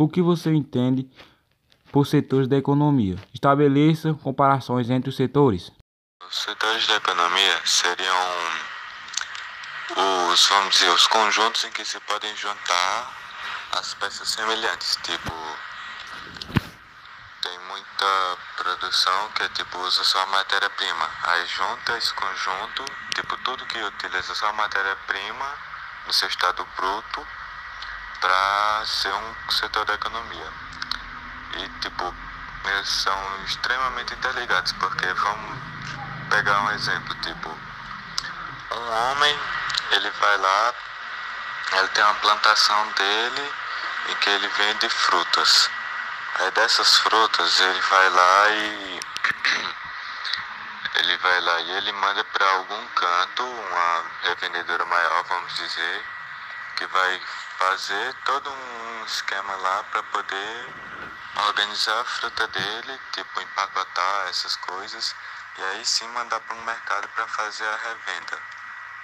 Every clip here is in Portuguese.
O que você entende por setores da economia? Estabeleça comparações entre os setores. Os setores da economia seriam os, vamos dizer, os conjuntos em que se podem juntar as peças semelhantes, tipo tem muita produção que tipo usa só matéria-prima. Aí junta esse conjunto, tipo tudo que utiliza só matéria-prima no seu estado bruto para ser um setor da economia. E tipo, eles são extremamente interligados, porque vamos pegar um exemplo, tipo, um homem, ele vai lá, ele tem uma plantação dele em que ele vende frutas. Aí dessas frutas ele vai lá e ele vai lá e ele manda para algum canto, uma revendedora maior, vamos dizer, que vai fazer todo um esquema lá para poder organizar a fruta dele, tipo empacotar essas coisas e aí sim mandar para um mercado para fazer a revenda,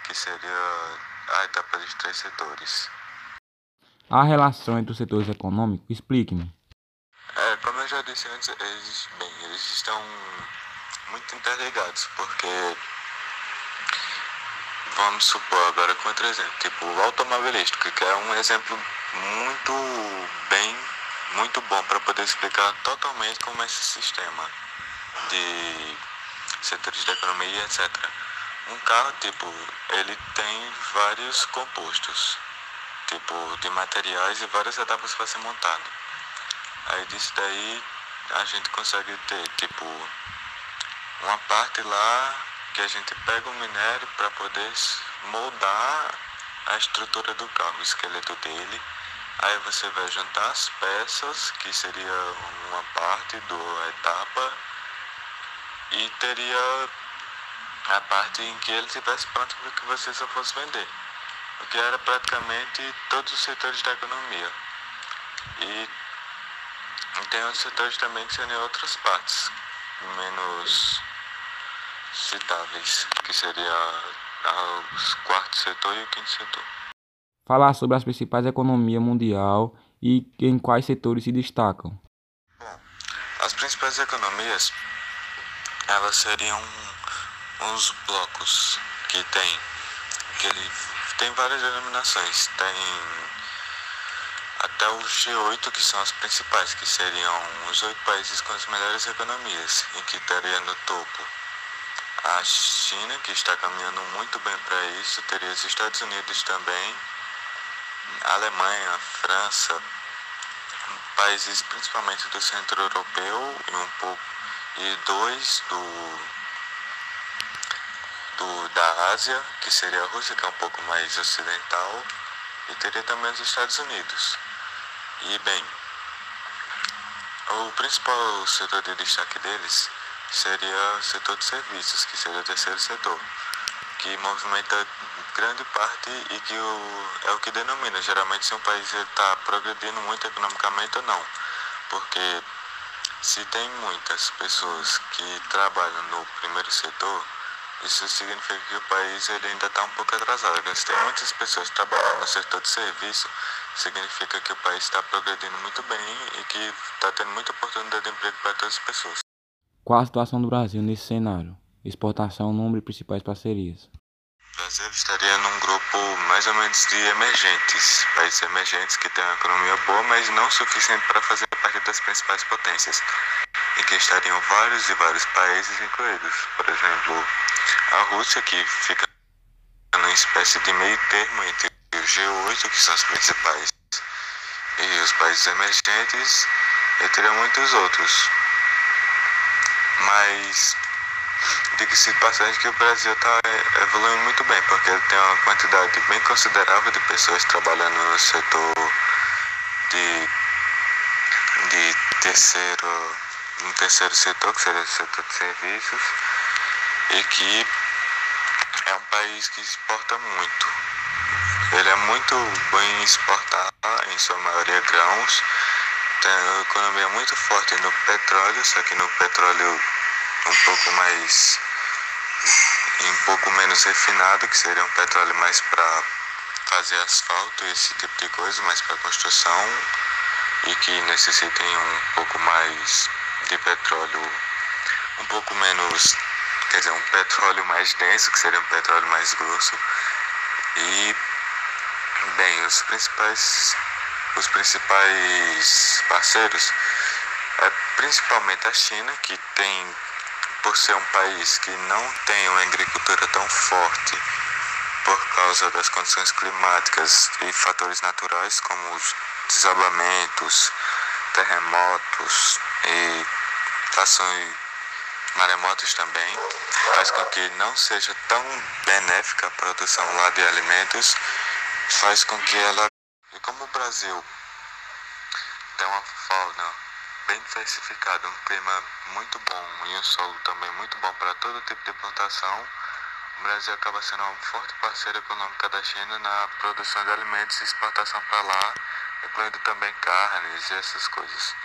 que seria a etapa dos três setores. A relação entre os setores econômicos, explique-me. É, como eu já disse antes, eles, bem, eles estão muito interligados, porque vamos supor agora com outro exemplo, tipo o automobilístico, que é um exemplo muito bem, muito bom para poder explicar totalmente como é esse sistema de setores da economia, etc. Um carro, tipo, ele tem vários compostos, tipo, de materiais e várias etapas para ser montado. Aí disso daí a gente consegue ter, tipo, uma parte lá que a gente pega o minério para poder moldar a estrutura do carro, o esqueleto dele. Aí você vai juntar as peças, que seria uma parte da etapa, e teria a parte em que ele estivesse pronto para que você só fosse vender. O que era praticamente todos os setores da economia. E tem outros setores também que seriam outras partes, menos citáveis, que seria o quarto setor e o quinto setor. Falar sobre as principais economias mundial e em quais setores se destacam. Bom, as principais economias, elas seriam uns blocos que tem, que ele tem várias denominações, tem até o G8 que são as principais, que seriam os oito países com as melhores economias, em que estaria no topo a China, que está caminhando muito bem para isso, teria os Estados Unidos também, Alemanha, França, países principalmente do centro europeu e um pouco e dois do, do da Ásia, que seria a Rússia, que é um pouco mais ocidental, e teria também os Estados Unidos. E bem, o principal setor de destaque deles seria o setor de serviços, que seria o terceiro setor, que movimenta grande parte e que o, é o que denomina geralmente se um país está progredindo muito economicamente ou não. Porque se tem muitas pessoas que trabalham no primeiro setor, isso significa que o país ele ainda está um pouco atrasado. Se tem muitas pessoas trabalhando no setor de serviço, significa que o país está progredindo muito bem e que está tendo muita oportunidade de emprego para todas as pessoas. Qual a situação do Brasil nesse cenário? Exportação, número de principais parcerias. O Brasil estaria num grupo mais ou menos de emergentes, países emergentes que têm uma economia boa, mas não suficiente para fazer parte das principais potências, em que estariam vários e vários países incluídos. Por exemplo, a Rússia, que fica numa espécie de meio termo entre o G8, que são os principais, e os países emergentes, e teria muitos outros mas diga-se de passagem que o Brasil está evoluindo muito bem, porque ele tem uma quantidade bem considerável de pessoas trabalhando no setor de, de terceiro, no terceiro setor, que seria o setor de serviços, e que é um país que exporta muito. Ele é muito bom em exportar, em sua maioria grãos, tem uma economia muito forte no petróleo, só que no petróleo um pouco mais um pouco menos refinado, que seria um petróleo mais para fazer asfalto, esse tipo de coisa, mais para construção. e que necessitem um pouco mais de petróleo, um pouco menos, quer dizer, um petróleo mais denso, que seria um petróleo mais grosso. E bem, os principais os principais parceiros é principalmente a China, que tem por ser um país que não tem uma agricultura tão forte por causa das condições climáticas e fatores naturais como os desabamentos, terremotos e ações maremotos também, faz com que não seja tão benéfica a produção lá de alimentos, faz com que ela. Como o Brasil tem uma fauna bem diversificada, um clima muito bom e um solo também muito bom para todo tipo de plantação, o Brasil acaba sendo uma forte parceira econômica da China na produção de alimentos e exportação para lá, incluindo também carnes e essas coisas.